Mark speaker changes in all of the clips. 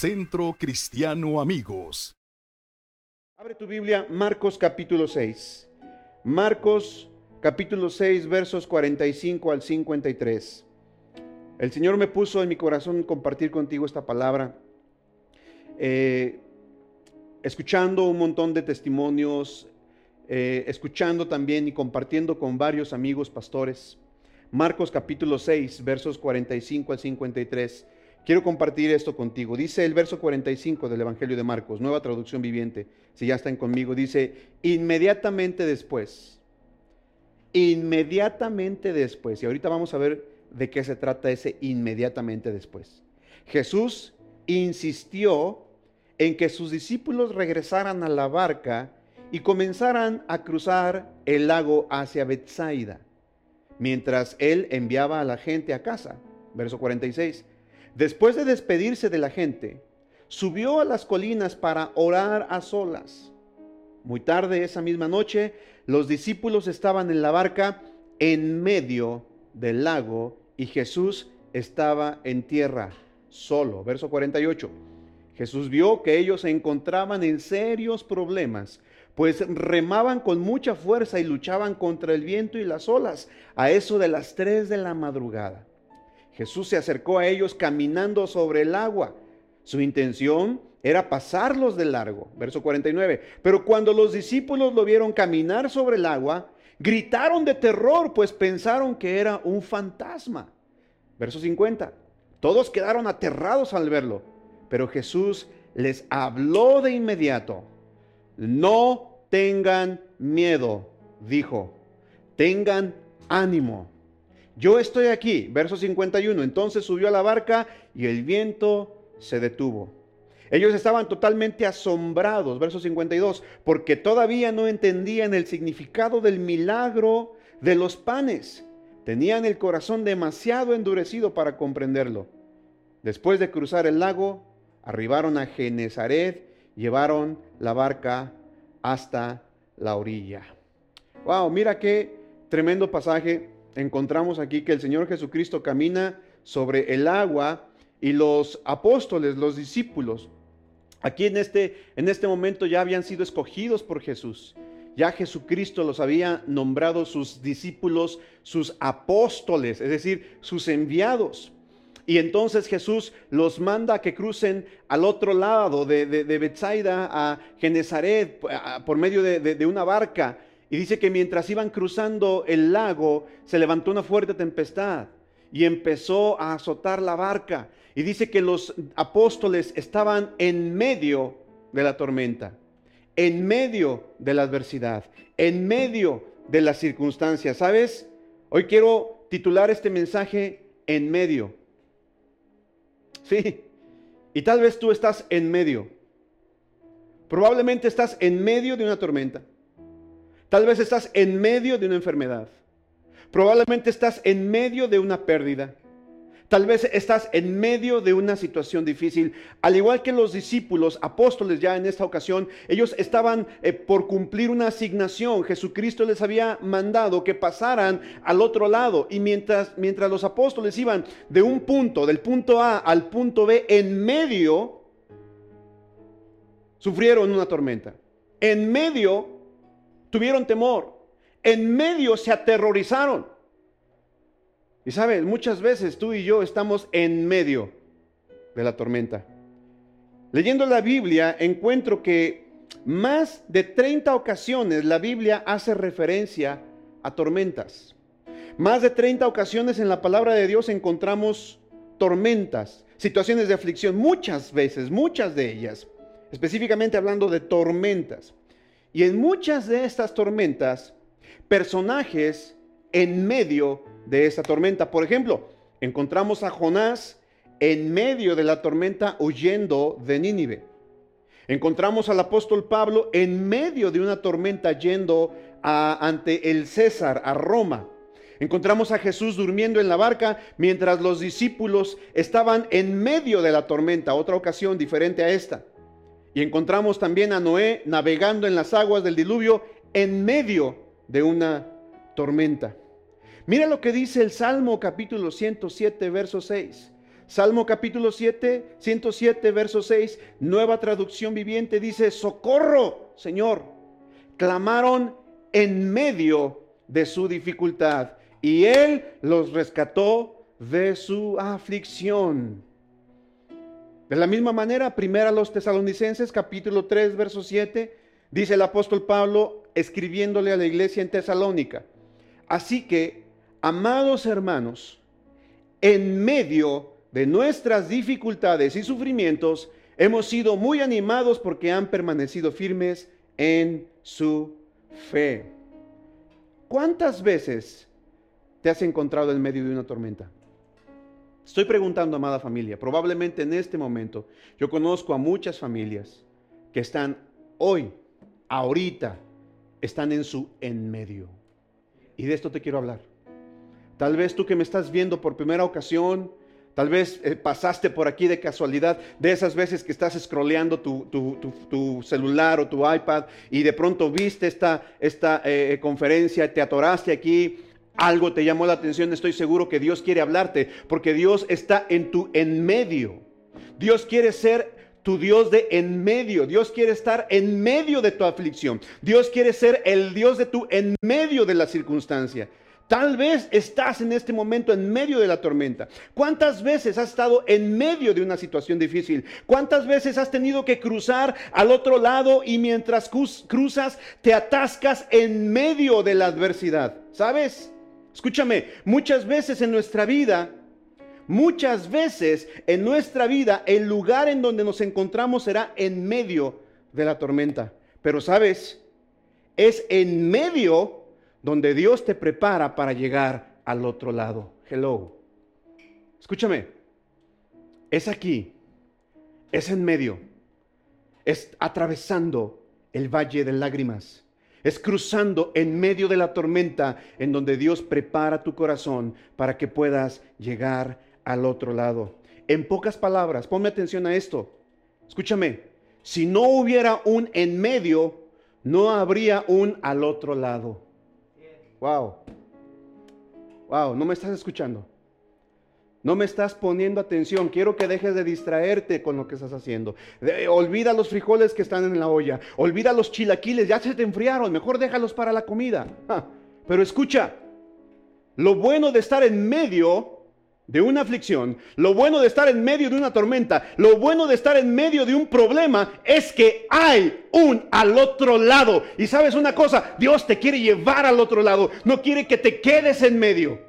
Speaker 1: Centro Cristiano Amigos.
Speaker 2: Abre tu Biblia, Marcos capítulo 6. Marcos capítulo 6, versos 45 al 53. El Señor me puso en mi corazón compartir contigo esta palabra. Eh, escuchando un montón de testimonios, eh, escuchando también y compartiendo con varios amigos pastores. Marcos capítulo 6, versos 45 al 53. Quiero compartir esto contigo. Dice el verso 45 del Evangelio de Marcos, nueva traducción viviente, si ya están conmigo, dice, inmediatamente después, inmediatamente después, y ahorita vamos a ver de qué se trata ese inmediatamente después. Jesús insistió en que sus discípulos regresaran a la barca y comenzaran a cruzar el lago hacia Bethsaida, mientras él enviaba a la gente a casa. Verso 46. Después de despedirse de la gente, subió a las colinas para orar a solas. Muy tarde esa misma noche, los discípulos estaban en la barca en medio del lago y Jesús estaba en tierra solo. Verso 48. Jesús vio que ellos se encontraban en serios problemas, pues remaban con mucha fuerza y luchaban contra el viento y las olas a eso de las 3 de la madrugada. Jesús se acercó a ellos caminando sobre el agua. Su intención era pasarlos de largo. Verso 49. Pero cuando los discípulos lo vieron caminar sobre el agua, gritaron de terror, pues pensaron que era un fantasma. Verso 50. Todos quedaron aterrados al verlo, pero Jesús les habló de inmediato. No tengan miedo, dijo. Tengan ánimo yo estoy aquí, verso 51. Entonces subió a la barca y el viento se detuvo. Ellos estaban totalmente asombrados, verso 52, porque todavía no entendían el significado del milagro de los panes. Tenían el corazón demasiado endurecido para comprenderlo. Después de cruzar el lago, arribaron a Genezaret, llevaron la barca hasta la orilla. Wow, mira qué tremendo pasaje encontramos aquí que el Señor Jesucristo camina sobre el agua y los apóstoles, los discípulos, aquí en este, en este momento ya habían sido escogidos por Jesús. Ya Jesucristo los había nombrado sus discípulos, sus apóstoles, es decir, sus enviados. Y entonces Jesús los manda a que crucen al otro lado de, de, Bethsaida a Genezaret por medio de, de una barca. Y dice que mientras iban cruzando el lago, se levantó una fuerte tempestad y empezó a azotar la barca. Y dice que los apóstoles estaban en medio de la tormenta, en medio de la adversidad, en medio de las circunstancias. ¿Sabes? Hoy quiero titular este mensaje en medio. Sí. Y tal vez tú estás en medio. Probablemente estás en medio de una tormenta. Tal vez estás en medio de una enfermedad. Probablemente estás en medio de una pérdida. Tal vez estás en medio de una situación difícil. Al igual que los discípulos, apóstoles ya en esta ocasión, ellos estaban eh, por cumplir una asignación. Jesucristo les había mandado que pasaran al otro lado. Y mientras, mientras los apóstoles iban de un punto, del punto A al punto B, en medio, sufrieron una tormenta. En medio tuvieron temor, en medio se aterrorizaron. Y sabes, muchas veces tú y yo estamos en medio de la tormenta. Leyendo la Biblia encuentro que más de 30 ocasiones la Biblia hace referencia a tormentas. Más de 30 ocasiones en la palabra de Dios encontramos tormentas, situaciones de aflicción, muchas veces, muchas de ellas, específicamente hablando de tormentas. Y en muchas de estas tormentas, personajes en medio de esa tormenta. Por ejemplo, encontramos a Jonás en medio de la tormenta huyendo de Nínive. Encontramos al apóstol Pablo en medio de una tormenta yendo ante el César, a Roma. Encontramos a Jesús durmiendo en la barca mientras los discípulos estaban en medio de la tormenta, otra ocasión diferente a esta. Y encontramos también a Noé navegando en las aguas del diluvio en medio de una tormenta. Mira lo que dice el Salmo capítulo 107, verso 6. Salmo capítulo 7, 107, verso 6, nueva traducción viviente, dice, socorro, Señor. Clamaron en medio de su dificultad y Él los rescató de su aflicción. De la misma manera, primera a los tesalonicenses, capítulo 3, verso 7, dice el apóstol Pablo escribiéndole a la iglesia en Tesalónica. Así que, amados hermanos, en medio de nuestras dificultades y sufrimientos, hemos sido muy animados porque han permanecido firmes en su fe. ¿Cuántas veces te has encontrado en medio de una tormenta? Estoy preguntando, amada familia, probablemente en este momento yo conozco a muchas familias que están hoy, ahorita, están en su en medio. Y de esto te quiero hablar. Tal vez tú que me estás viendo por primera ocasión, tal vez eh, pasaste por aquí de casualidad, de esas veces que estás scrolleando tu, celular o tu iPad y de pronto viste esta, esta eh, conferencia, te atoraste aquí algo te llamó la atención, estoy seguro que Dios quiere hablarte, porque Dios está en tu en medio. Dios quiere ser tu Dios de en medio. Dios quiere estar en medio de tu aflicción. Dios quiere ser el Dios de tu en medio de la circunstancia. Tal vez estás en este momento en medio de la tormenta. ¿Cuántas veces has estado en medio de una situación difícil? ¿Cuántas veces has tenido que cruzar al otro lado y mientras cruzas te atascas en medio de la adversidad? ¿Sabes? Escúchame, muchas veces en nuestra vida, muchas veces en nuestra vida, el lugar en donde nos encontramos será en medio de la tormenta. Pero sabes, es en medio donde Dios te prepara para llegar al otro lado. Hello. Escúchame, es aquí, es en medio, es atravesando el valle de lágrimas es cruzando en medio de la tormenta en donde Dios prepara tu corazón para que puedas llegar al otro lado. En pocas palabras, ponme atención a esto. Escúchame, si no hubiera un en medio, no habría un al otro lado. Wow. Wow, no me estás escuchando. No me estás poniendo atención. Quiero que dejes de distraerte con lo que estás haciendo. olvida los frijoles que están en la olla. Olvida los chilaquiles. Ya se te enfriaron. Mejor déjalos para la comida. pero escucha. Lo bueno de estar en medio de una aflicción, lo bueno de estar en medio de una tormenta, lo bueno de estar en medio de un problema es que hay un al otro lado. Y sabes una cosa, Dios te quiere llevar al otro lado, no quiere que te quedes en medio.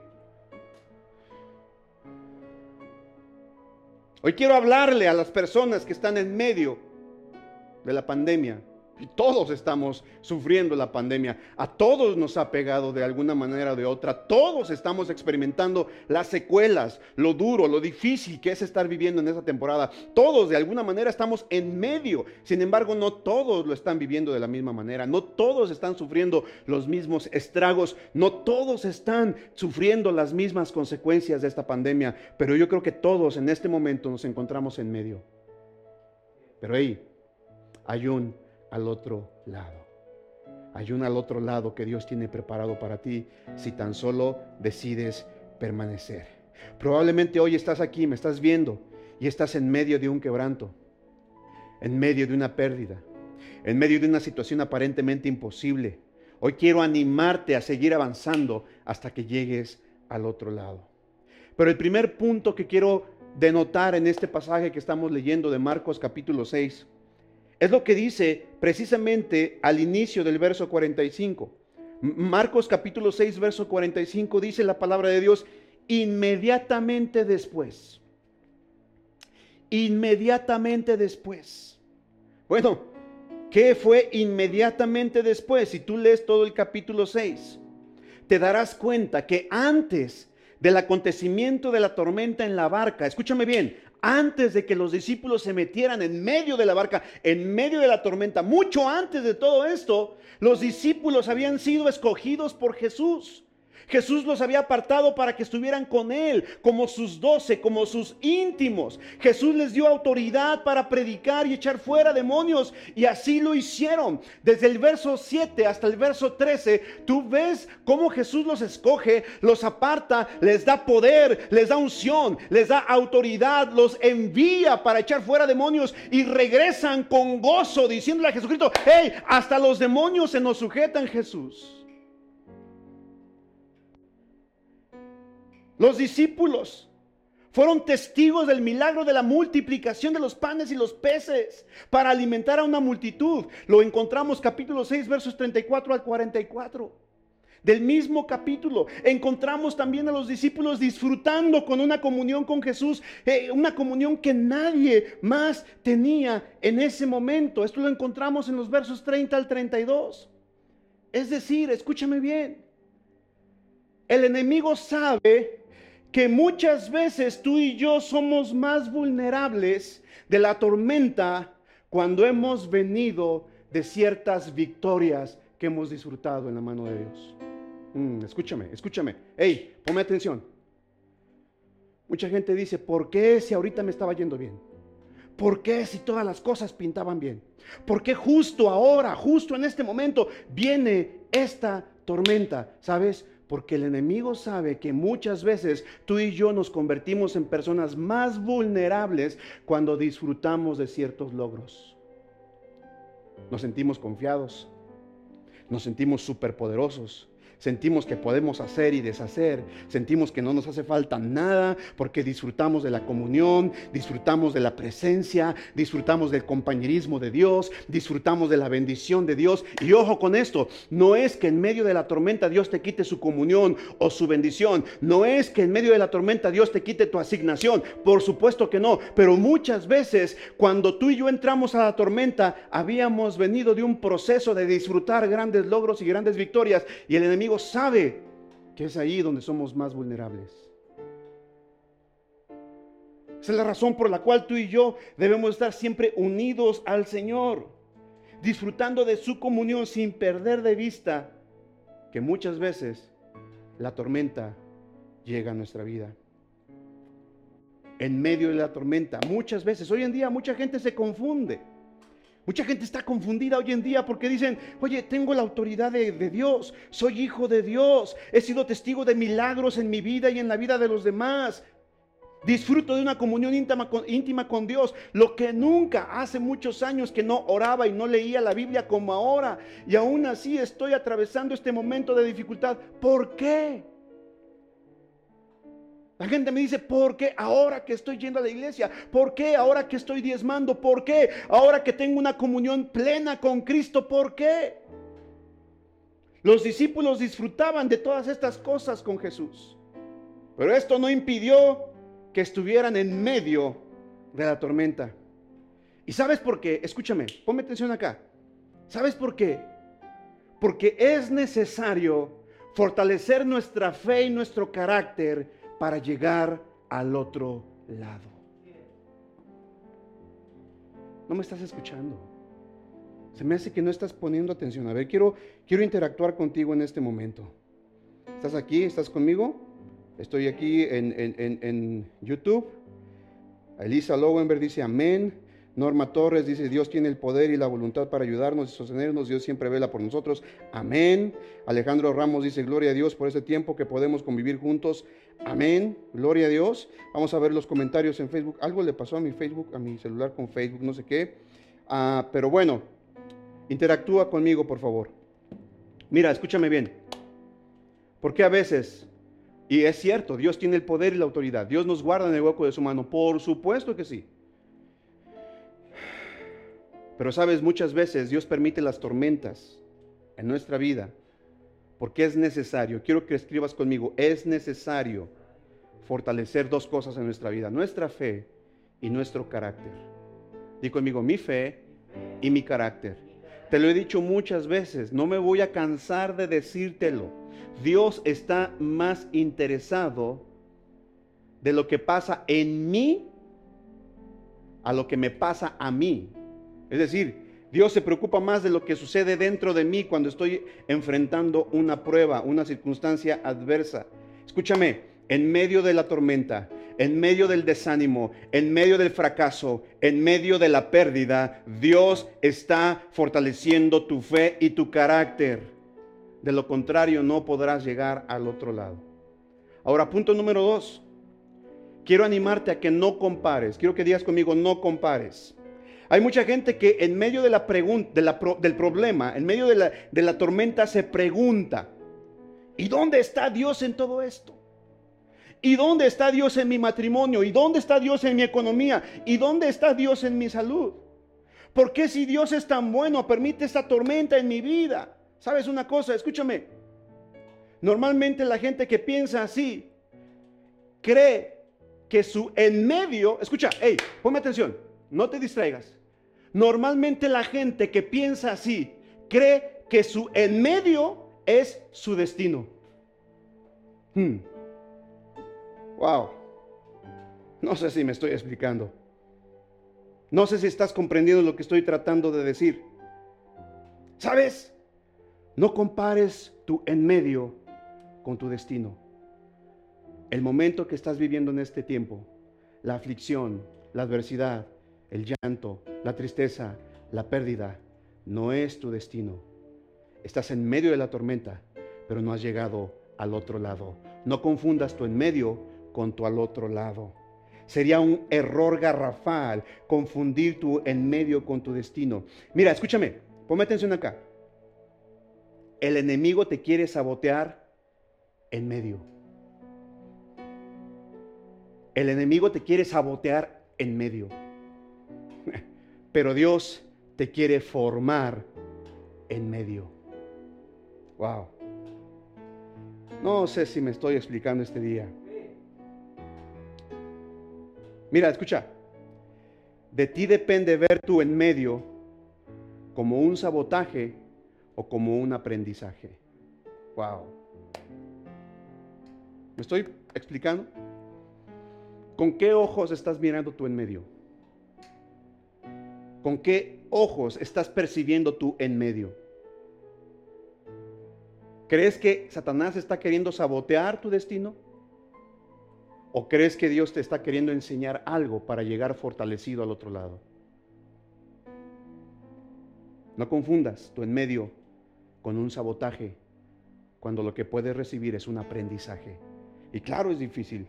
Speaker 2: Hoy quiero hablarle a las personas que están en medio de la pandemia. Todos estamos sufriendo la pandemia. A todos nos ha pegado de alguna manera o de otra. Todos estamos experimentando las secuelas, lo duro, lo difícil que es estar viviendo en esa temporada. Todos de alguna manera estamos en medio. Sin embargo, no todos lo están viviendo de la misma manera. No todos están sufriendo los mismos estragos. No todos están sufriendo las mismas consecuencias de esta pandemia. Pero yo creo que todos en este momento nos encontramos en medio. Pero ahí hay un al otro lado. Hay un al otro lado que Dios tiene preparado para ti si tan solo decides permanecer. Probablemente hoy estás aquí, me estás viendo y estás en medio de un quebranto, en medio de una pérdida, en medio de una situación aparentemente imposible. Hoy quiero animarte a seguir avanzando hasta que llegues al otro lado. Pero el primer punto que quiero denotar en este pasaje que estamos leyendo de Marcos capítulo 6 es lo que dice precisamente al inicio del verso 45. Marcos capítulo 6, verso 45 dice la palabra de Dios inmediatamente después. Inmediatamente después. Bueno, ¿qué fue inmediatamente después? Si tú lees todo el capítulo 6, te darás cuenta que antes del acontecimiento de la tormenta en la barca, escúchame bien, antes de que los discípulos se metieran en medio de la barca, en medio de la tormenta, mucho antes de todo esto, los discípulos habían sido escogidos por Jesús. Jesús los había apartado para que estuvieran con Él, como sus doce, como sus íntimos. Jesús les dio autoridad para predicar y echar fuera demonios, y así lo hicieron. Desde el verso 7 hasta el verso 13, tú ves cómo Jesús los escoge, los aparta, les da poder, les da unción, les da autoridad, los envía para echar fuera demonios y regresan con gozo diciéndole a Jesucristo, hey, hasta los demonios se nos sujetan Jesús. Los discípulos fueron testigos del milagro de la multiplicación de los panes y los peces para alimentar a una multitud. Lo encontramos capítulo 6 versos 34 al 44. Del mismo capítulo encontramos también a los discípulos disfrutando con una comunión con Jesús, eh, una comunión que nadie más tenía en ese momento. Esto lo encontramos en los versos 30 al 32. Es decir, escúchame bien, el enemigo sabe que muchas veces tú y yo somos más vulnerables de la tormenta cuando hemos venido de ciertas victorias que hemos disfrutado en la mano de Dios. Mm, escúchame, escúchame. Hey, ponme atención. Mucha gente dice, ¿por qué si ahorita me estaba yendo bien? ¿Por qué si todas las cosas pintaban bien? ¿Por qué justo ahora, justo en este momento, viene esta tormenta? ¿Sabes? Porque el enemigo sabe que muchas veces tú y yo nos convertimos en personas más vulnerables cuando disfrutamos de ciertos logros. Nos sentimos confiados, nos sentimos superpoderosos, sentimos que podemos hacer y deshacer, sentimos que no nos hace falta nada porque disfrutamos de la comunión, disfrutamos de la presencia, disfrutamos del compañerismo de Dios, disfrutamos de la bendición de Dios. Y ojo con esto, no es que en medio de la tormenta Dios te quite su comunión o su bendición, no es que en medio de la tormenta Dios te quite tu asignación, por supuesto que no, pero muchas veces cuando tú y yo entramos a la tormenta habíamos venido de un proceso de disfrutar grandes logros y grandes victorias y el enemigo sabe que es ahí donde somos más vulnerables. Esa es la razón por la cual tú y yo debemos estar siempre unidos al Señor, disfrutando de su comunión sin perder de vista que muchas veces la tormenta llega a nuestra vida. En medio de la tormenta, muchas veces, hoy en día mucha gente se confunde. Mucha gente está confundida hoy en día porque dicen, oye, tengo la autoridad de, Dios, soy hijo de Dios, he sido testigo de milagros en mi vida y en la vida de los demás. Disfruto de una comunión íntima con, íntima con, Dios, lo que nunca hace muchos años que no oraba y no leía la Biblia como ahora. Y aún así estoy atravesando este momento de dificultad. ¿Por qué? La gente me dice, ¿por qué ahora que estoy yendo a la iglesia? ¿Por qué ahora que estoy diezmando? ¿Por qué ahora que tengo una comunión plena con Cristo? ¿Por qué? Los discípulos disfrutaban de todas estas cosas con Jesús. Pero esto no impidió que estuvieran en medio de la tormenta. ¿Y sabes por qué? Escúchame, ponme atención acá. ¿Sabes por qué? Porque es necesario fortalecer nuestra fe y nuestro carácter para llegar al otro lado. No me estás escuchando. Se me hace que no estás poniendo atención. A ver, quiero, quiero interactuar contigo en este momento. ¿Estás aquí? ¿Estás conmigo? Estoy aquí en, en, en YouTube. Elisa Lowenberg dice amén. Norma Torres dice, Dios tiene el poder y la voluntad para ayudarnos y sostenernos, Dios siempre vela por nosotros. Amén. Alejandro Ramos dice, gloria a Dios por este tiempo que podemos convivir juntos. Amén. Gloria a Dios. Vamos a ver los comentarios en Facebook. Algo le pasó a mi Facebook, a mi celular con Facebook, no sé qué. Ah, pero bueno, interactúa conmigo, por favor. Mira, escúchame bien. Porque a veces, y es cierto, Dios tiene el poder y la autoridad. Dios nos guarda en el hueco de su mano. Por supuesto que sí. Pero sabes, muchas veces Dios permite las tormentas en nuestra vida porque es necesario, quiero que escribas conmigo, es necesario fortalecer dos cosas en nuestra vida, nuestra fe y nuestro carácter. Di conmigo, mi fe y mi carácter. Te lo he dicho muchas veces, no me voy a cansar de decírtelo. Dios está más interesado de lo que pasa en mí a lo que me pasa a mí. Es decir, Dios se preocupa más de lo que sucede dentro de mí cuando estoy enfrentando una prueba, una circunstancia adversa. Escúchame, en medio de la tormenta, en medio del desánimo, en medio del fracaso, en medio de la pérdida, Dios está fortaleciendo tu fe y tu carácter. De lo contrario, no podrás llegar al otro lado. Ahora, punto número dos. Quiero animarte a que no compares. Quiero que digas conmigo, no compares. Hay mucha gente que en medio de la pregunta, del problema, en medio de la, de la tormenta se pregunta, ¿y dónde está Dios en todo esto? ¿Y dónde está Dios en mi matrimonio? ¿Y dónde está Dios en mi economía? ¿Y dónde está Dios en mi salud? ¿Por qué si Dios es tan bueno permite esta tormenta en mi vida? ¿Sabes una cosa? Escúchame. Normalmente la gente que piensa así cree que su en medio, escucha, hey, ponme atención, no te distraigas. Normalmente la gente que piensa así cree que su en medio es su destino. Hmm. Wow. No sé si me estoy explicando. No sé si estás comprendiendo lo que estoy tratando de decir. ¿Sabes? No compares tu en medio con tu destino. El momento que estás viviendo en este tiempo, la aflicción, la adversidad, el llanto, la tristeza, la pérdida, no es tu destino. Estás en medio de la tormenta, pero no has llegado al otro lado. No confundas tu en medio con tu al otro lado. Sería un error garrafal confundir tu en medio con tu destino. Mira, escúchame, ponme atención acá. El enemigo te quiere sabotear en medio. El enemigo te quiere sabotear en medio. Pero Dios te quiere formar en medio. Wow. No sé si me estoy explicando este día. Mira, escucha. De ti depende ver tú en medio como un sabotaje o como un aprendizaje. Wow. ¿Me estoy explicando? ¿Con qué ojos estás mirando tú en medio? ¿Con qué ojos estás percibiendo tú en medio? ¿Crees que Satanás está queriendo sabotear tu destino? ¿O crees que Dios te está queriendo enseñar algo para llegar fortalecido al otro lado? No confundas tu en medio con un sabotaje cuando lo que puedes recibir es un aprendizaje. Y claro, es difícil.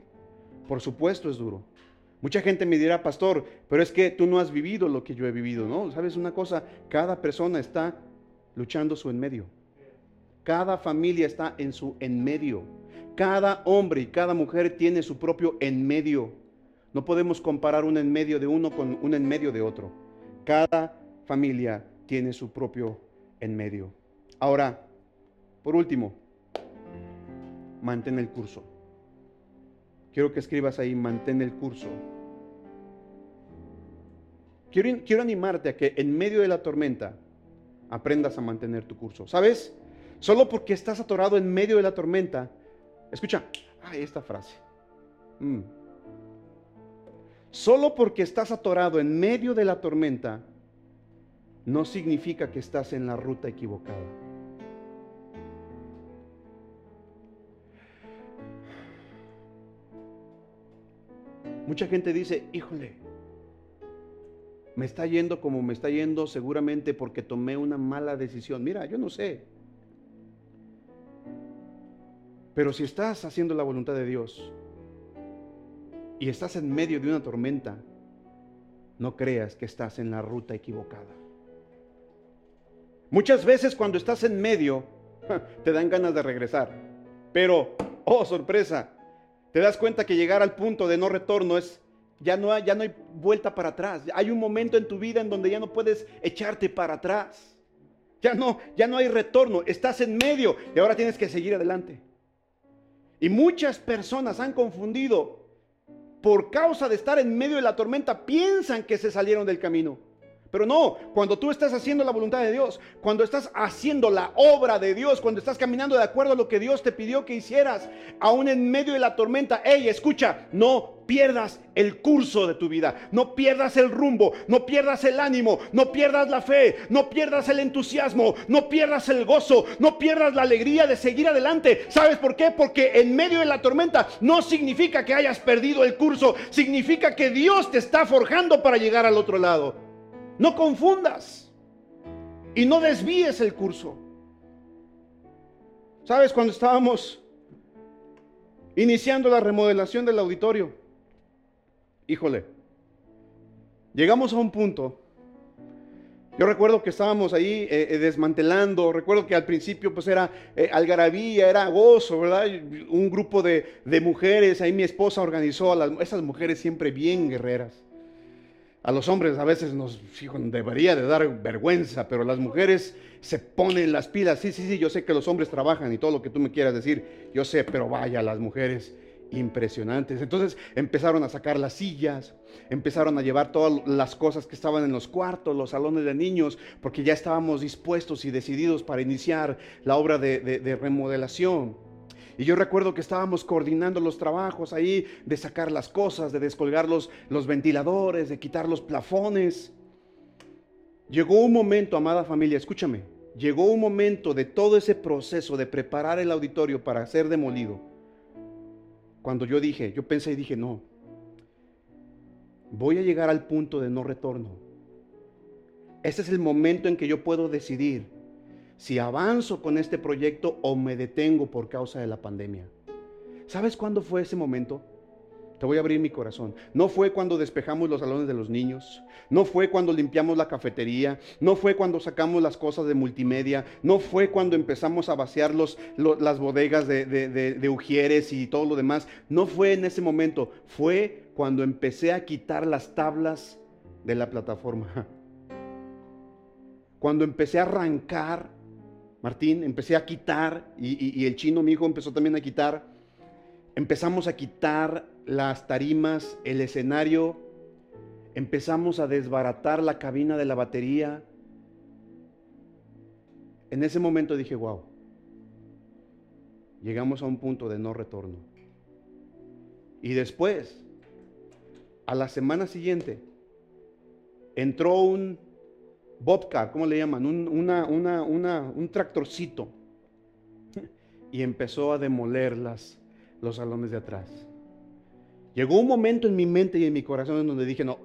Speaker 2: Por supuesto es duro. Mucha gente me dirá, pastor, pero es que tú no has vivido lo que yo he vivido. No, sabes una cosa, cada persona está luchando su en medio. Cada familia está en su en medio. Cada hombre y cada mujer tiene su propio en medio. No podemos comparar un en medio de uno con un en medio de otro. Cada familia tiene su propio en medio. Ahora, por último, mantén el curso. Quiero que escribas ahí, mantén el curso. Quiero, quiero, animarte a que en medio de la tormenta aprendas a mantener tu curso. ¿Sabes? Solo porque estás atorado en medio de la tormenta. Escucha, ay, esta frase. Mm. Solo porque estás atorado en medio de la tormenta, no significa que estás en la ruta equivocada. Mucha gente dice, híjole, me está yendo como me está yendo seguramente porque tomé una mala decisión. Mira, yo no sé. Pero si estás haciendo la voluntad de Dios y estás en medio de una tormenta, no creas que estás en la ruta equivocada. Muchas veces cuando estás en medio, te dan ganas de regresar. Pero, oh sorpresa, te das cuenta que llegar al punto de no retorno es, ya no, hay, ya no hay vuelta para atrás. Hay un momento en tu vida en donde ya no puedes echarte para atrás. Ya no, ya no hay retorno. Estás en medio y ahora tienes que seguir adelante. Y muchas personas han confundido por causa de estar en medio de la tormenta, piensan que se salieron del camino. Pero no, cuando tú estás haciendo la voluntad de Dios, cuando estás haciendo la obra de Dios, cuando estás caminando de acuerdo a lo que Dios te pidió que hicieras, aún en medio de la tormenta, hey, escucha, no pierdas el curso de tu vida, no pierdas el rumbo, no pierdas el ánimo, no pierdas la fe, no pierdas el entusiasmo, no pierdas el gozo, no pierdas la alegría de seguir adelante. ¿Sabes por qué? Porque en medio de la tormenta no significa que hayas perdido el curso, significa que Dios te está forjando para llegar al otro lado. No confundas y no desvíes el curso. ¿Sabes? Cuando estábamos iniciando la remodelación del auditorio, híjole, llegamos a un punto. Yo recuerdo que estábamos ahí eh, eh, desmantelando, recuerdo que al principio pues era eh, algarabía, era gozo, ¿verdad? Un grupo de, mujeres, ahí mi esposa organizó a las, esas mujeres siempre bien guerreras. A los hombres a veces nos debería de dar vergüenza, pero las mujeres se ponen las pilas. Sí, sí, sí, yo sé que los hombres trabajan y todo lo que tú me quieras decir, yo sé, pero vaya, las mujeres impresionantes. Entonces empezaron a sacar las sillas, empezaron a llevar todas las cosas que estaban en los cuartos, los salones de niños, porque ya estábamos dispuestos y decididos para iniciar la obra de, de remodelación. Y yo recuerdo que estábamos coordinando los trabajos ahí, de sacar las cosas, de descolgar los, los ventiladores, de quitar los plafones. Llegó un momento, amada familia, escúchame, llegó un momento de todo ese proceso de preparar el auditorio para ser demolido. Cuando yo dije, yo pensé y dije, no, voy a llegar al punto de no retorno. Ese es el momento en que yo puedo decidir si avanzo con este proyecto o me detengo por causa de la pandemia. ¿Sabes cuándo fue ese momento? Te voy a abrir mi corazón. No fue cuando despejamos los salones de los niños. No fue cuando limpiamos la cafetería. No fue cuando sacamos las cosas de multimedia. No fue cuando empezamos a vaciar los, las bodegas de, de Ujieres y todo lo demás. No fue en ese momento. Fue cuando empecé a quitar las tablas de la plataforma. Cuando empecé a arrancar Martín, empecé a quitar, y, el chino, mi hijo, empezó también a quitar. Empezamos a quitar las tarimas, el escenario, empezamos a desbaratar la cabina de la batería. En ese momento dije, wow, llegamos a un punto de no retorno. Y después, a la semana siguiente, entró un Bobcat, ¿cómo le llaman? Un, un tractorcito. Y empezó a demoler las, los salones de atrás. Llegó un momento en mi mente y en mi corazón en donde dije, no,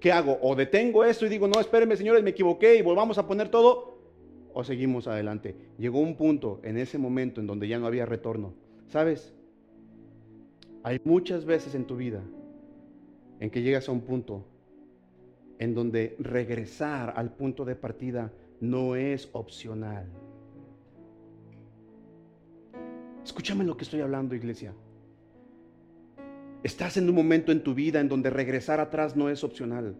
Speaker 2: ¿qué hago? O detengo esto y digo, no, espérenme señores, me equivoqué y volvamos a poner todo, o seguimos adelante. Llegó un punto en ese momento en donde ya no había retorno. ¿Sabes? Hay muchas veces en tu vida en que llegas a un punto en donde regresar al punto de partida no es opcional. Escúchame lo que estoy hablando, iglesia. Estás en un momento en tu vida en donde regresar atrás no es opcional.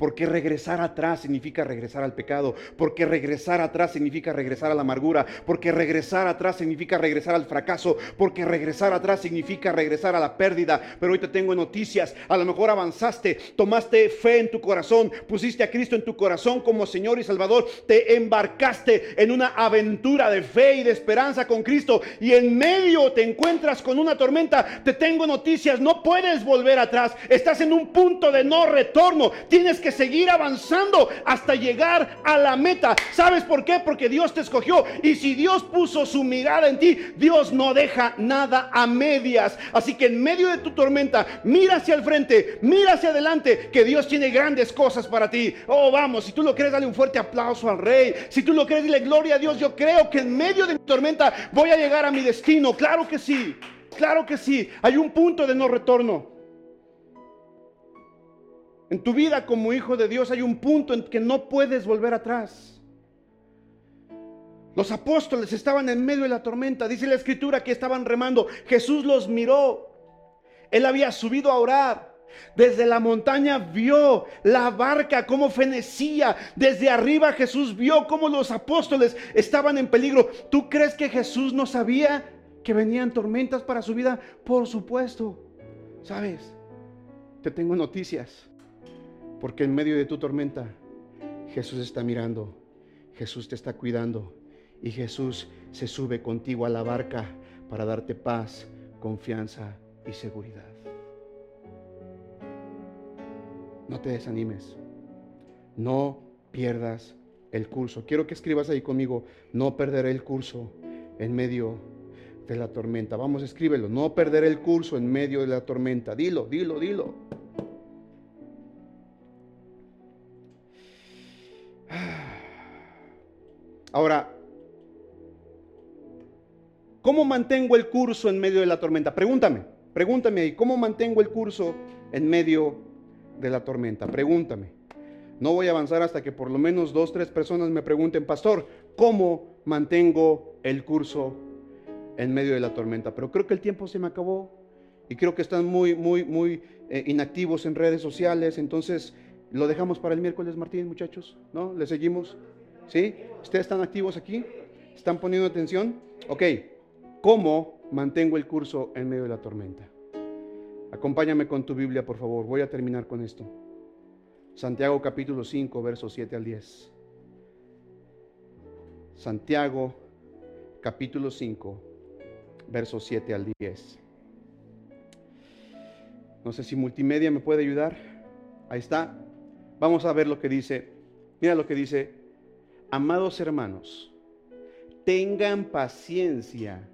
Speaker 2: Porque regresar atrás significa regresar al pecado. Porque regresar atrás significa regresar a la amargura. Porque regresar atrás significa regresar al fracaso. Porque regresar atrás significa regresar a la pérdida. Pero hoy te tengo noticias. A lo mejor avanzaste, tomaste fe en tu corazón, pusiste a Cristo en tu corazón como Señor y Salvador. Te embarcaste en una aventura de fe y de esperanza con Cristo. Y en medio te encuentras con una tormenta. Te tengo noticias. No puedes volver atrás. Estás en un punto de no retorno. Tienes que seguir avanzando hasta llegar a la meta. ¿Sabes por qué? Porque Dios te escogió. Y si Dios puso su mirada en ti, Dios no deja nada a medias. Así que en medio de tu tormenta, mira hacia el frente, mira hacia adelante, que Dios tiene grandes cosas para ti. Oh, vamos, si tú lo crees, dale un fuerte aplauso al rey. Si tú lo crees, dile gloria a Dios. Yo creo que en medio de mi tormenta voy a llegar a mi destino. Claro que sí. Claro que sí. Hay un punto de no retorno. En tu vida como hijo de Dios hay un punto en que no puedes volver atrás. Los apóstoles estaban en medio de la tormenta. Dice la escritura que estaban remando. Jesús los miró. Él había subido a orar. Desde la montaña vio la barca como fenecía. Desde arriba Jesús vio cómo los apóstoles estaban en peligro. ¿Tú crees que Jesús no sabía que venían tormentas para su vida? Por supuesto. ¿Sabes? Te tengo noticias. Porque en medio de tu tormenta, Jesús está mirando, Jesús te está cuidando y Jesús se sube contigo a la barca para darte paz, confianza y seguridad. No te desanimes, no pierdas el curso. Quiero que escribas ahí conmigo, no perderé el curso en medio de la tormenta. Vamos, escríbelo, no perderé el curso en medio de la tormenta. Dilo, dilo, dilo. Ahora, ¿cómo mantengo el curso en medio de la tormenta? Pregúntame, pregúntame ahí, ¿cómo mantengo el curso en medio de la tormenta? Pregúntame. No voy a avanzar hasta que por lo menos dos, tres personas me pregunten, pastor, ¿cómo mantengo el curso en medio de la tormenta? Pero creo que el tiempo se me acabó y creo que están muy, muy, muy eh, inactivos en redes sociales. Entonces, lo dejamos para el miércoles, Martín, muchachos, ¿no? ¿Le seguimos? ¿Sí? ¿Ustedes están activos aquí? ¿Están poniendo atención? Ok, ¿cómo mantengo el curso en medio de la tormenta? Acompáñame con tu Biblia, por favor. Voy a terminar con esto. Santiago capítulo 5, versos 7 al 10. Santiago capítulo 5, versos 7 al 10. No sé si multimedia me puede ayudar. Ahí está. Vamos a ver lo que dice. Mira lo que dice. Amados hermanos, tengan paciencia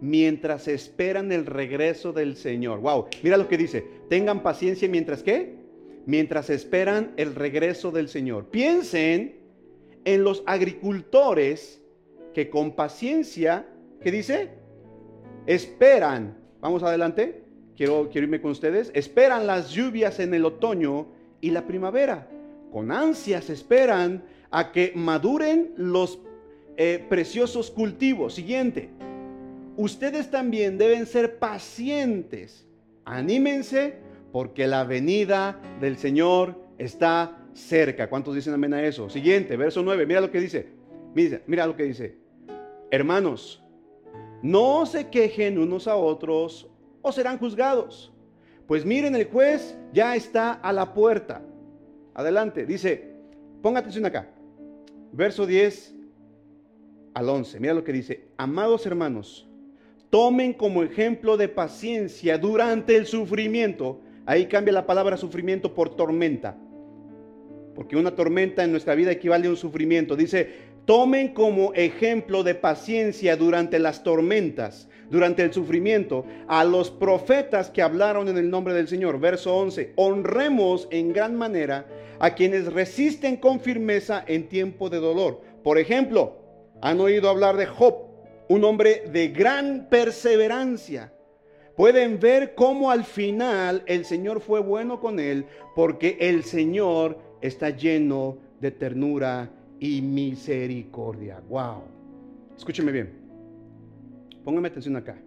Speaker 2: mientras esperan el regreso del Señor. Wow, mira lo que dice. Tengan paciencia mientras qué? mientras esperan el regreso del Señor. Piensen en los agricultores que con paciencia, ¿qué dice? Esperan. Vamos adelante. Quiero, quiero irme con ustedes. Esperan las lluvias en el otoño y la primavera. Con ansias esperan a que maduren los eh, preciosos cultivos. Siguiente. Ustedes también deben ser pacientes. Anímense porque la venida del Señor está cerca. ¿Cuántos dicen amén a eso? Siguiente, verso 9, mira lo que dice. Mira, mira lo que dice. Hermanos, no se quejen unos a otros o serán juzgados. Pues miren, el juez ya está a la puerta. Adelante, dice, ponga atención acá. Verso 10 al 11, mira lo que dice. Amados hermanos, tomen como ejemplo de paciencia durante el sufrimiento Ahí cambia la palabra sufrimiento por tormenta. Porque una tormenta en nuestra vida equivale a un sufrimiento. Dice, tomen como ejemplo de paciencia durante las tormentas, durante el sufrimiento, a los profetas que hablaron en el nombre del Señor. Verso 11, honremos en gran manera a quienes resisten con firmeza en tiempo de dolor. Por ejemplo, han oído hablar de Job, un hombre de gran perseverancia pueden ver cómo al final el Señor fue bueno con él, porque el Señor está lleno de ternura y misericordia. Wow. Escúcheme bien. Póngame atención acá.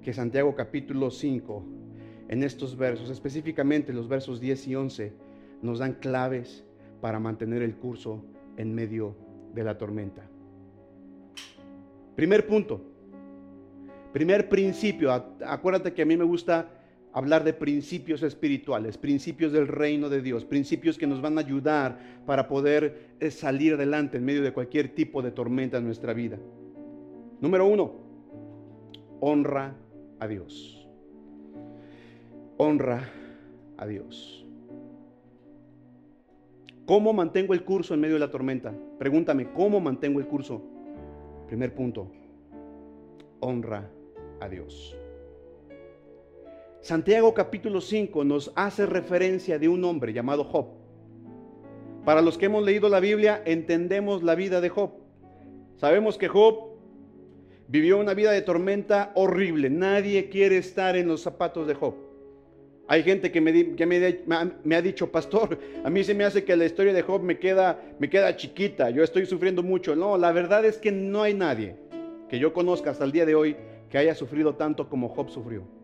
Speaker 2: Que Santiago capítulo 5, en estos versos, específicamente los versos 10 y 11, nos dan claves para mantener el curso en medio de la tormenta. Primer punto, Primer principio, acuérdate que a mí me gusta hablar de principios espirituales, principios del reino de Dios, principios que nos van a ayudar para poder eh, salir adelante en medio de cualquier tipo de tormenta en nuestra vida. Número uno, honra a Dios. Honra a Dios. ¿Cómo mantengo el curso en medio de la tormenta? Pregúntame, ¿cómo mantengo el curso? Primer punto, honra a Dios. Santiago capítulo 5 nos hace referencia de un hombre llamado Job. Para los que hemos leído la Biblia, entendemos la vida de Job. Sabemos que Job vivió una vida de tormenta horrible. Nadie quiere estar en los zapatos de Job. Hay gente que, me, me, ha dicho, pastor, a mí se me hace que la historia de Job me queda, me queda chiquita, yo estoy sufriendo mucho. No, la verdad es que no hay nadie que yo conozca hasta el día de hoy que haya sufrido tanto como Job sufrió.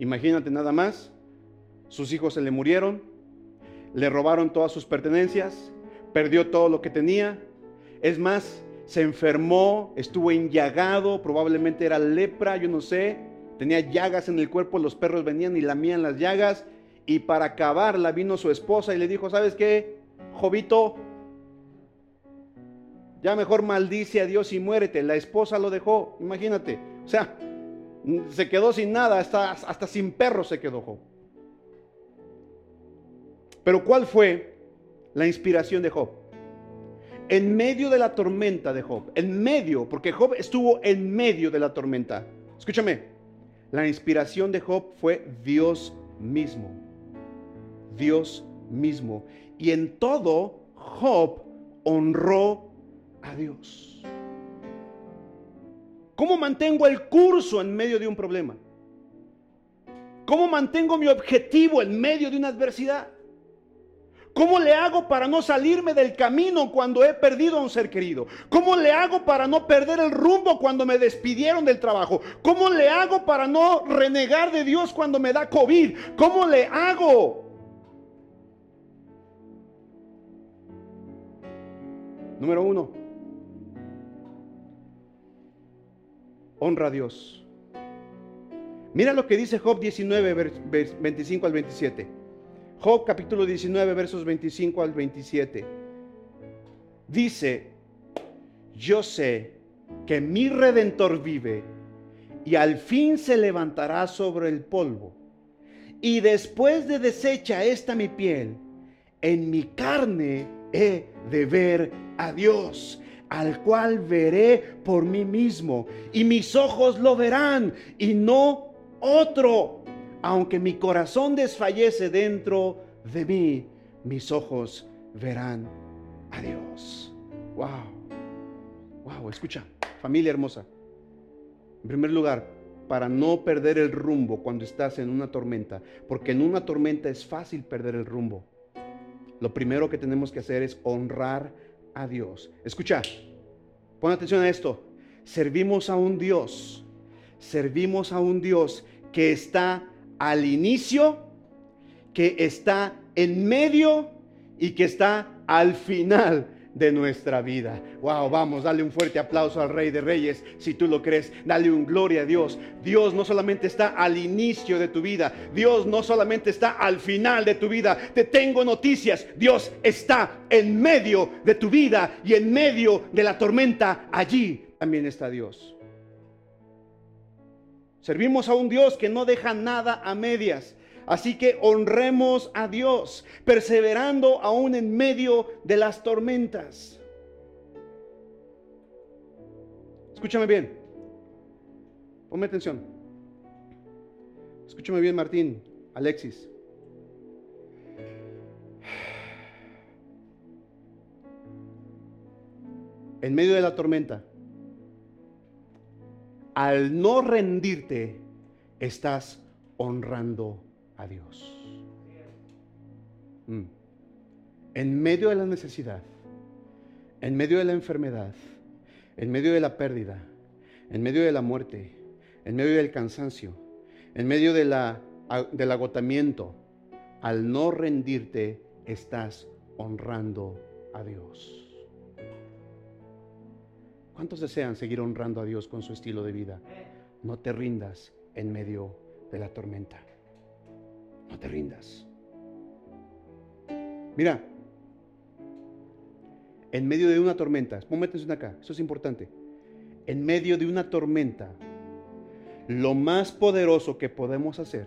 Speaker 2: Imagínate nada más, sus hijos se le murieron, le robaron todas sus pertenencias, perdió todo lo que tenía. Es más, se enfermó, estuvo enllagado, probablemente era lepra, yo no sé, tenía llagas en el cuerpo, los perros venían y lamían las llagas. Y para acabarla vino su esposa y le dijo, ¿sabes qué? Jovito, ya mejor maldice a Dios y muérete. La esposa lo dejó, imagínate. O sea, se quedó sin nada, hasta, hasta sin perro se quedó Job. Pero ¿cuál fue la inspiración de Job? En medio de la tormenta de Job, en medio, porque Job estuvo en medio de la tormenta. Escúchame, la inspiración de Job fue Dios mismo. Dios mismo. Y en todo, Job honró a Dios. ¿Cómo mantengo el curso en medio de un problema? ¿Cómo mantengo mi objetivo en medio de una adversidad? ¿Cómo le hago para no salirme del camino cuando he perdido a un ser querido? ¿Cómo le hago para no perder el rumbo cuando me despidieron del trabajo? ¿Cómo le hago para no renegar de Dios cuando me da COVID? ¿Cómo le hago? Número uno, honra a Dios. Mira lo que dice Job 19, 25 al 27. Job capítulo 19, versos 25 al 27. Dice, yo sé que mi redentor vive y al fin se levantará sobre el polvo. Y después de deshecha esta mi piel, en mi carne he de ver a Dios, al cual veré por mí mismo, y mis ojos lo verán, y no otro. Aunque mi corazón desfallece dentro de mí, mis ojos verán a Dios. Wow. Wow, escucha, familia hermosa. En primer lugar, para no perder el rumbo cuando estás en una tormenta, porque en una tormenta es fácil perder el rumbo. Lo primero que tenemos que hacer es honrar a Dios. Escucha, pon atención a esto. Servimos a un Dios, servimos a un Dios que está al inicio, que está en medio y que está al final de nuestra vida. Wow, vamos, dale un fuerte aplauso al Rey de Reyes, si tú lo crees, dale un gloria a Dios. Dios no solamente está al inicio de tu vida, Dios no solamente está al final de tu vida. Te tengo noticias, Dios está en medio de tu vida y en medio de la tormenta, allí también está Dios. Servimos a un Dios que no deja nada a medias. Así que honremos a Dios, perseverando aún en medio de las tormentas. Escúchame bien. Ponme atención. Escúchame bien, Martín, Alexis. En medio de la tormenta, al no rendirte, estás honrando a Dios. Mm. En medio de la necesidad, en medio de la enfermedad, en medio de la pérdida, en medio de la muerte, en medio del cansancio, en medio de la, del agotamiento, al no rendirte, estás honrando a Dios. ¿Cuántos desean seguir honrando a Dios con su estilo de vida? No te rindas en medio de la tormenta. No te rindas. Mira, en medio de una tormenta, ponme atención acá, eso es importante. En medio de una tormenta, lo más poderoso que podemos hacer,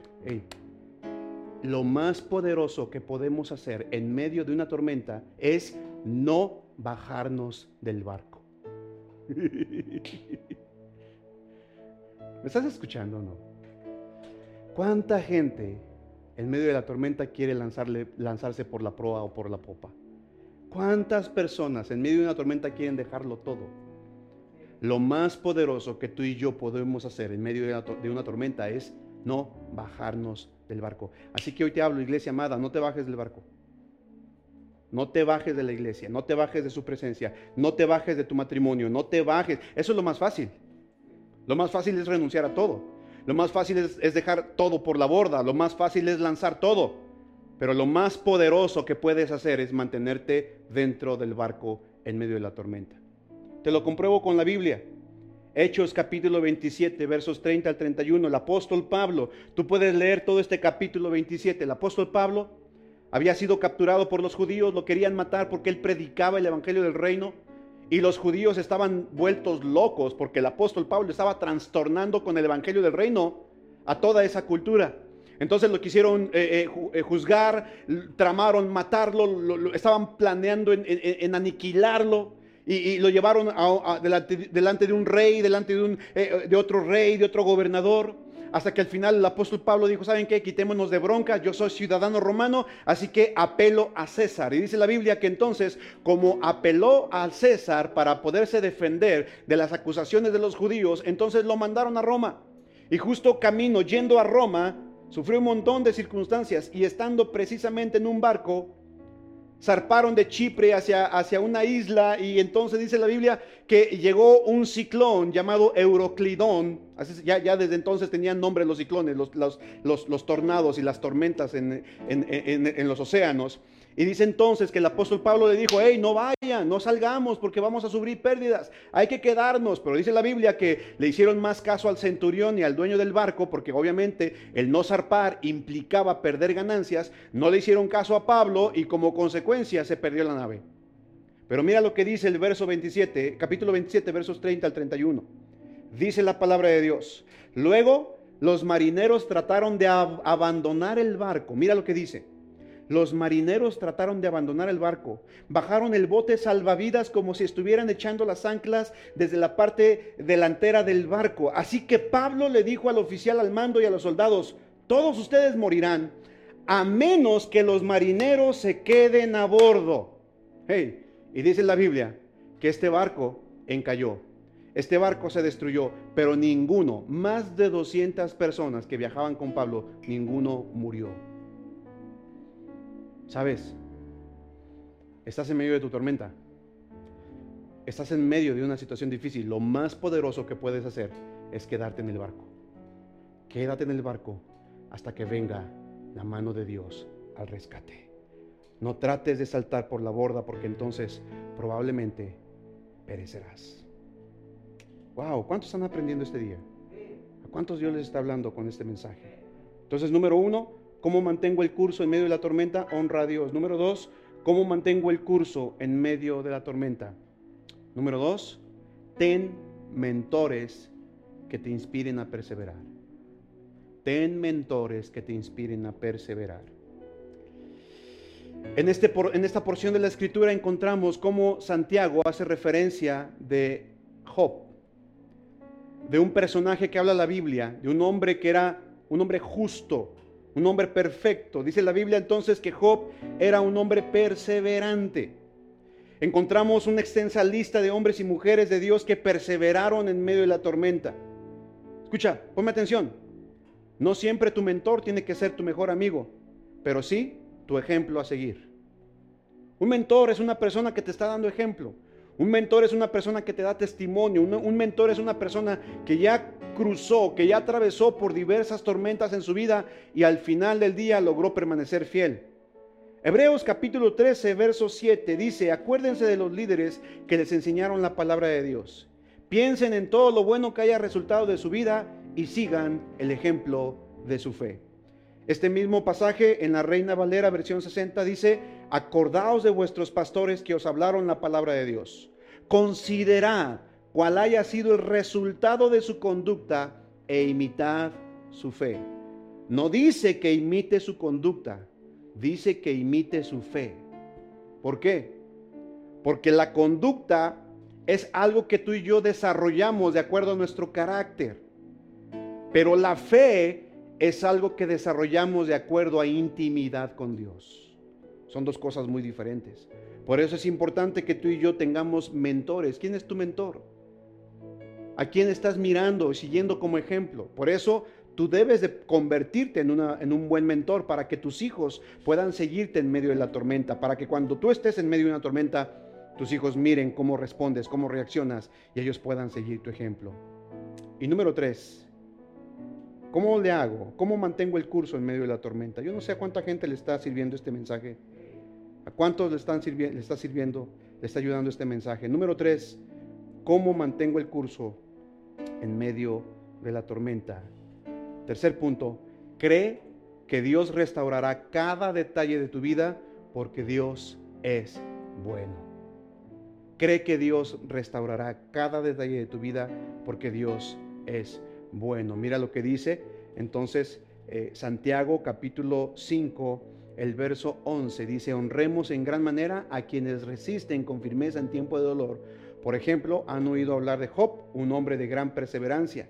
Speaker 2: lo más poderoso que podemos hacer en medio de una tormenta es no bajarnos del barco. ¿Me estás escuchando o no? ¿Cuánta gente en medio de la tormenta quiere lanzarse por la proa o por la popa. ¿Cuántas personas en medio de una tormenta quieren dejarlo todo? Lo más poderoso que tú y yo podemos hacer en medio de una, tormenta es no bajarnos del barco. Así que hoy te hablo, iglesia amada, no te bajes del barco. No te bajes de la iglesia, no te bajes de su presencia, no te bajes de tu matrimonio, no te bajes. Eso es lo más fácil. Lo más fácil es renunciar a todo. Lo más fácil es, dejar todo por la borda, lo más fácil es lanzar todo. Pero lo más poderoso que puedes hacer es mantenerte dentro del barco en medio de la tormenta. Te lo compruebo con la Biblia. Hechos capítulo 27, versos 30 al 31. El apóstol Pablo, tú puedes leer todo este capítulo 27. El apóstol Pablo había sido capturado por los judíos, lo querían matar porque él predicaba el Evangelio del Reino. Y los judíos estaban vueltos locos porque el apóstol Pablo estaba trastornando con el Evangelio del Reino a toda esa cultura. Entonces lo quisieron eh, eh, eh, juzgar, tramaron matarlo, estaban planeando en, aniquilarlo y, lo llevaron delante, de un rey, delante de, un, de otro rey, de otro gobernador. Hasta que al final el apóstol Pablo dijo, ¿saben qué? Quitémonos de bronca, yo soy ciudadano romano, así que apelo a César. Y dice la Biblia que entonces, como apeló a César para poderse defender de las acusaciones de los judíos, entonces lo mandaron a Roma. Y justo camino, yendo a Roma, sufrió un montón de circunstancias y estando precisamente en un barco, zarparon de Chipre hacia, hacia una isla y entonces dice la Biblia que llegó un ciclón llamado Euroclidón. Ya, desde entonces tenían nombre los ciclones, los, tornados y las tormentas en, en, en los océanos. Y dice entonces que el apóstol Pablo le dijo, hey, no vayan, no salgamos porque vamos a sufrir pérdidas, hay que quedarnos. Pero dice la Biblia que le hicieron más caso al centurión y al dueño del barco porque obviamente el no zarpar implicaba perder ganancias. No le hicieron caso a Pablo y como consecuencia se perdió la nave. Pero mira lo que dice el verso 27, capítulo 27, versos 30 al 31. Dice la palabra de Dios. Luego los marineros trataron de abandonar el barco. Mira lo que dice los marineros trataron de abandonar el barco. Bajaron el bote salvavidas como si estuvieran echando las anclas desde la parte delantera del barco. Así que Pablo le dijo al oficial al mando y a los soldados, todos ustedes morirán, a menos que los marineros se queden a bordo. Hey, y dice la Biblia que este barco encalló. Este barco se destruyó, pero ninguno, más de 200 personas que viajaban con Pablo, ninguno murió. ¿Sabes? Estás en medio de tu tormenta. Estás en medio de una situación difícil. Lo más poderoso que puedes hacer es quedarte en el barco. Quédate en el barco hasta que venga la mano de Dios al rescate. No trates de saltar por la borda porque entonces probablemente perecerás. Wow, ¿cuántos están aprendiendo este día? ¿A cuántos Dios les está hablando con este mensaje? Entonces, número uno, ¿Cómo mantengo el curso en medio de la tormenta? Honra a Dios. Número dos, ¿cómo mantengo el curso en medio de la tormenta? Número dos, ten mentores que te inspiren a perseverar. Ten mentores que te inspiren a perseverar. En, este, en esta porción de la escritura encontramos cómo Santiago hace referencia de Job, de un personaje que habla la Biblia, de un hombre que era un hombre justo, un hombre perfecto. Dice la Biblia entonces que Job era un hombre perseverante. Encontramos una extensa lista de hombres y mujeres de Dios que perseveraron en medio de la tormenta. Escucha, ponme atención. No siempre tu mentor tiene que ser tu mejor amigo, pero sí tu ejemplo a seguir. Un mentor es una persona que te está dando ejemplo. Un mentor es una persona que te da testimonio. Un, mentor es una persona que ya cruzó, que ya atravesó por diversas tormentas en su vida y al final del día logró permanecer fiel. Hebreos capítulo 13, verso 7 dice, acuérdense de los líderes que les enseñaron la palabra de Dios. Piensen en todo lo bueno que haya resultado de su vida y sigan el ejemplo de su fe. Este mismo pasaje en la Reina Valera versión 60 dice, acordaos de vuestros pastores que os hablaron la palabra de Dios. Considerad cuál haya sido el resultado de su conducta e imitad su fe. No dice que imite su conducta, dice que imite su fe. ¿Por qué? Porque la conducta es algo que tú y yo desarrollamos de acuerdo a nuestro carácter. Pero la fe es algo que desarrollamos de acuerdo a intimidad con Dios. Son dos cosas muy diferentes. Por eso es importante que tú y yo tengamos mentores. ¿Quién es tu mentor? ¿A quién estás mirando y siguiendo como ejemplo? Por eso tú debes de convertirte en, una, en un buen mentor para que tus hijos puedan seguirte en medio de la tormenta, para que cuando tú estés en medio de una tormenta, tus hijos miren cómo respondes, cómo reaccionas y ellos puedan seguir tu ejemplo. Y número tres, ¿Cómo le hago? ¿Cómo mantengo el curso en medio de la tormenta? Yo no sé a cuánta gente le está sirviendo este mensaje. ¿A cuántos le, le está sirviendo, le está ayudando este mensaje? Número tres, ¿cómo mantengo el curso en medio de la tormenta? Tercer punto, cree que Dios restaurará cada detalle de tu vida porque Dios es bueno. Cree que Dios restaurará cada detalle de tu vida porque Dios es bueno. Mira lo que dice entonces eh, Santiago capítulo 5, el verso 11. Dice, honremos en gran manera a quienes resisten con firmeza en tiempo de dolor. Por ejemplo, han oído hablar de Job, un hombre de gran perseverancia.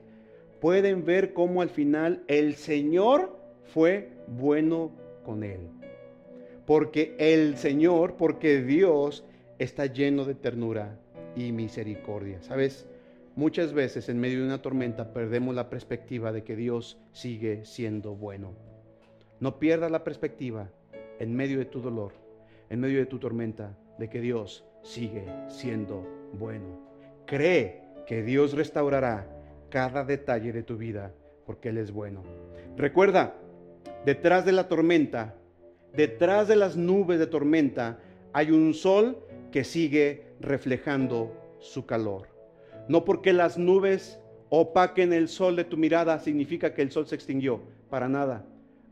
Speaker 2: Pueden ver cómo al final el Señor fue bueno con él. Porque el Señor, porque Dios está lleno de ternura y misericordia. ¿Sabes? Muchas veces en medio de una tormenta perdemos la perspectiva de que Dios sigue siendo bueno. No pierdas la perspectiva en medio de tu dolor, en medio de tu tormenta, de que Dios sigue siendo bueno. Cree que Dios restaurará cada detalle de tu vida porque Él es bueno. Recuerda, detrás de la tormenta, detrás de las nubes de tormenta, hay un sol que sigue reflejando su calor. No porque las nubes opaquen el sol de tu mirada significa que el sol se extinguió, para nada.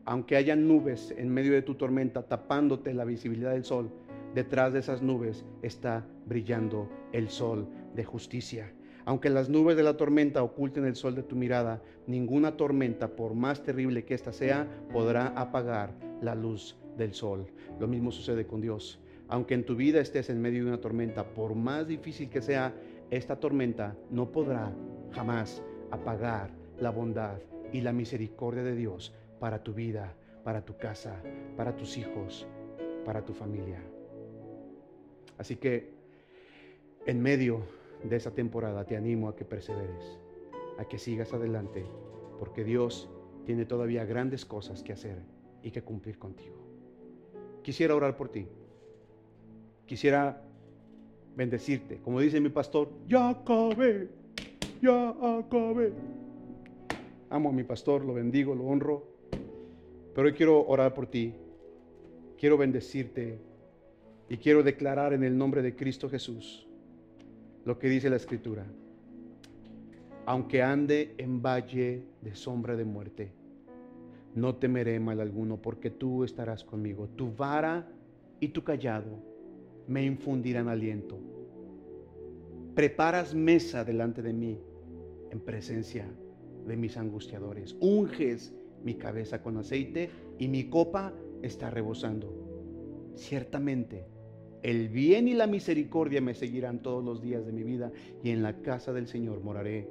Speaker 2: Aunque haya nubes en medio de tu tormenta tapándote la visibilidad del sol, detrás de esas nubes está brillando el sol de justicia. Aunque las nubes de la tormenta oculten el sol de tu mirada, ninguna tormenta, por más terrible que ésta sea, podrá apagar la luz del sol. Lo mismo sucede con Dios. Aunque en tu vida estés en medio de una tormenta, por más difícil que sea, esta tormenta no podrá jamás apagar la bondad y la misericordia de Dios para tu vida, para tu casa, para tus hijos, para tu familia. Así que en medio de esa temporada te animo a que perseveres, a que sigas adelante, porque Dios tiene todavía grandes cosas que hacer y que cumplir contigo. Quisiera orar por ti. Quisiera bendecirte. Como dice mi pastor, ya acabé, ya acabé. Amo a mi pastor, lo bendigo, lo honro. Pero hoy quiero orar por ti. Quiero bendecirte y quiero declarar en el nombre de Cristo Jesús lo que dice la Escritura. Aunque ande en valle de sombra de muerte, no temeré mal alguno, porque tú estarás conmigo. Tu vara y tu callado me infundirán aliento. Preparas mesa delante de mí en presencia de mis angustiadores. Unges mi cabeza con aceite y mi copa está rebosando. Ciertamente, el bien y la misericordia me seguirán todos los días de mi vida y en la casa del Señor moraré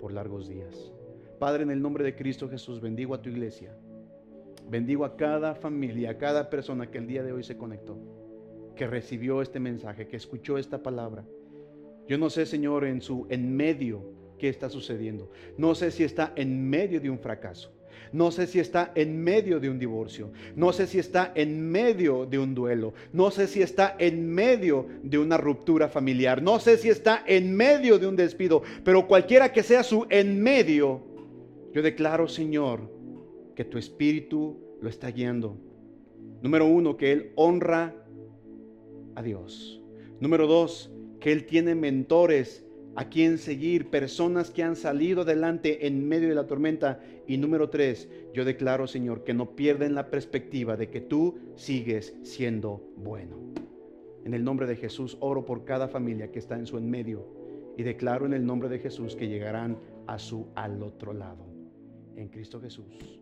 Speaker 2: por largos días. Padre, en el nombre de Cristo Jesús, bendigo a tu iglesia. Bendigo a cada familia, a cada persona que el día de hoy se conectó que recibió este mensaje, que escuchó esta palabra. Yo no sé, Señor, en su en medio qué está sucediendo. No sé si está en medio de un fracaso. No sé si está en medio de un divorcio. No sé si está en medio de un duelo. No sé si está en medio de una ruptura familiar. No sé si está en medio de un despido. Pero cualquiera que sea su en medio, yo declaro, Señor, que tu espíritu lo está guiando. Número uno, que Él honra a Dios. Número dos, que Él tiene mentores a quien seguir, personas que han salido adelante en medio de la tormenta. Y número tres, yo declaro, Señor, que no pierden la perspectiva de que tú sigues siendo bueno. En el nombre de Jesús oro por cada familia que está en su en medio y declaro en el nombre de Jesús que llegarán a su al otro lado. En Cristo Jesús.